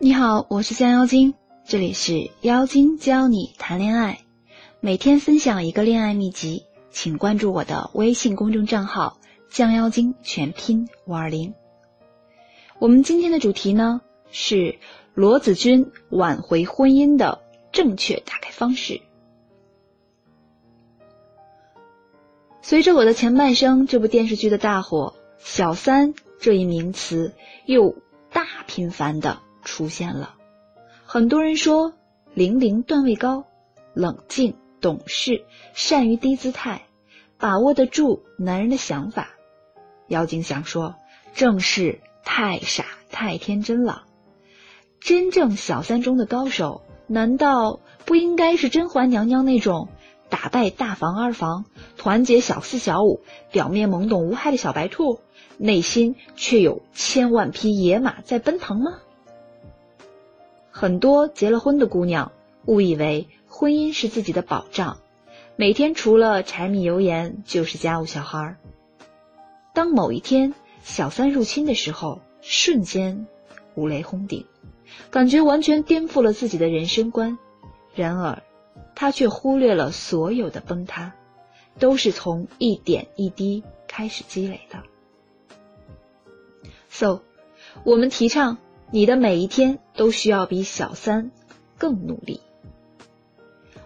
你好，我是降妖精，这里是妖精教你谈恋爱，每天分享一个恋爱秘籍，请关注我的微信公众账号“降妖精”全拼五二零。我们今天的主题呢是罗子君挽回婚姻的正确打开方式。随着我的前半生这部电视剧的大火，“小三”这一名词又大频繁的。出现了，很多人说玲玲段位高，冷静懂事，善于低姿态，把握得住男人的想法。妖精想说，正是太傻太天真了。真正小三中的高手，难道不应该是甄嬛娘娘那种打败大房二房，团结小四小五，表面懵懂无害的小白兔，内心却有千万匹野马在奔腾吗？很多结了婚的姑娘误以为婚姻是自己的保障，每天除了柴米油盐就是家务小孩儿。当某一天小三入侵的时候，瞬间五雷轰顶，感觉完全颠覆了自己的人生观。然而，她却忽略了所有的崩塌，都是从一点一滴开始积累的。So，我们提倡。你的每一天都需要比小三更努力。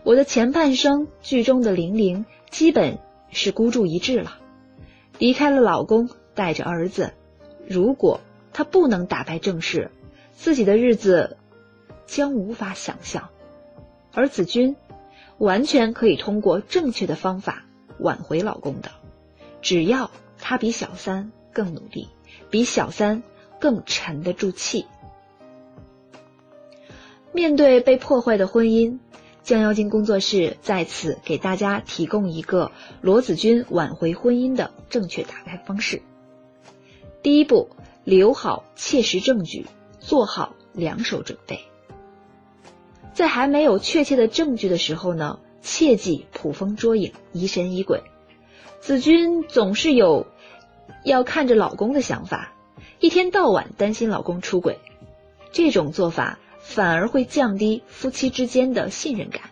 我的前半生剧中的玲玲基本是孤注一掷了，离开了老公，带着儿子。如果她不能打败正室，自己的日子将无法想象。而子君完全可以通过正确的方法挽回老公的，只要他比小三更努力，比小三。更沉得住气。面对被破坏的婚姻，降妖精工作室在此给大家提供一个罗子君挽回婚姻的正确打开方式。第一步，留好切实证据，做好两手准备。在还没有确切的证据的时候呢，切忌捕风捉影、疑神疑鬼。子君总是有要看着老公的想法。一天到晚担心老公出轨，这种做法反而会降低夫妻之间的信任感，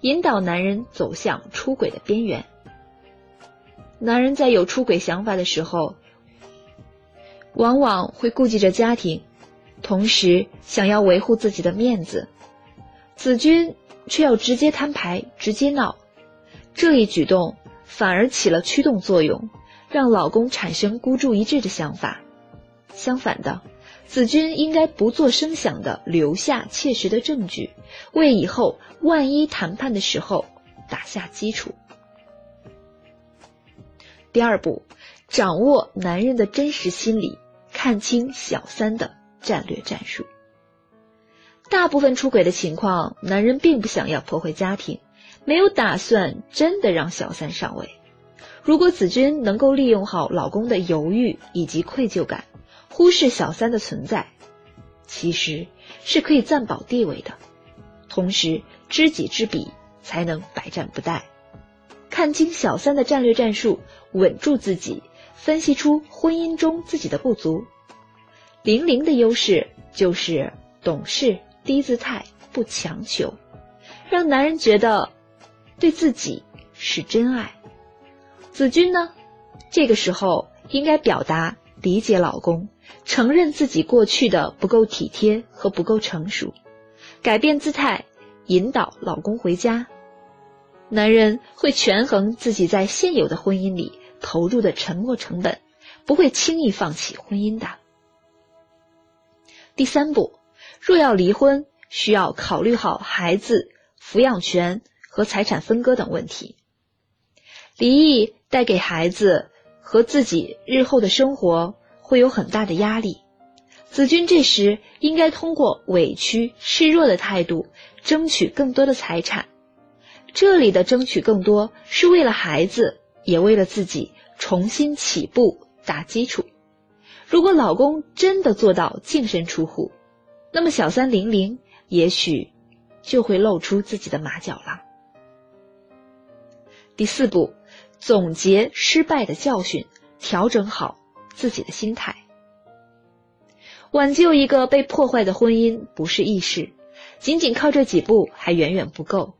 引导男人走向出轨的边缘。男人在有出轨想法的时候，往往会顾忌着家庭，同时想要维护自己的面子。子君却要直接摊牌、直接闹，这一举动反而起了驱动作用，让老公产生孤注一掷的想法。相反的，子君应该不做声响的留下切实的证据，为以后万一谈判的时候打下基础。第二步，掌握男人的真实心理，看清小三的战略战术。大部分出轨的情况，男人并不想要破坏家庭，没有打算真的让小三上位。如果子君能够利用好老公的犹豫以及愧疚感。忽视小三的存在，其实是可以暂保地位的。同时，知己知彼，才能百战不殆。看清小三的战略战术，稳住自己，分析出婚姻中自己的不足。玲玲的优势就是懂事、低姿态、不强求，让男人觉得对自己是真爱。子君呢，这个时候应该表达理解老公。承认自己过去的不够体贴和不够成熟，改变姿态，引导老公回家。男人会权衡自己在现有的婚姻里投入的沉没成本，不会轻易放弃婚姻的。第三步，若要离婚，需要考虑好孩子抚养权和财产分割等问题。离异带给孩子和自己日后的生活。会有很大的压力，子君这时应该通过委屈示弱的态度，争取更多的财产。这里的争取更多，是为了孩子，也为了自己重新起步打基础。如果老公真的做到净身出户，那么小三玲玲也许就会露出自己的马脚了。第四步，总结失败的教训，调整好。自己的心态，挽救一个被破坏的婚姻不是易事，仅仅靠这几步还远远不够。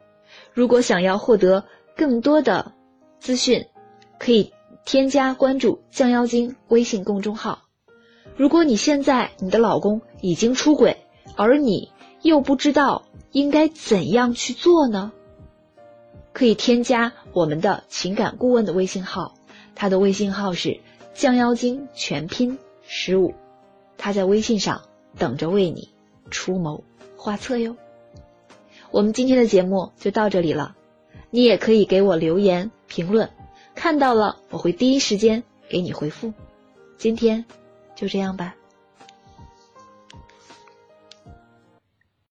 如果想要获得更多的资讯，可以添加关注“降妖精”微信公众号。如果你现在你的老公已经出轨，而你又不知道应该怎样去做呢？可以添加我们的情感顾问的微信号，他的微信号是“降妖精”全拼十五。他在微信上等着为你出谋划策哟。我们今天的节目就到这里了，你也可以给我留言评论，看到了我会第一时间给你回复。今天就这样吧。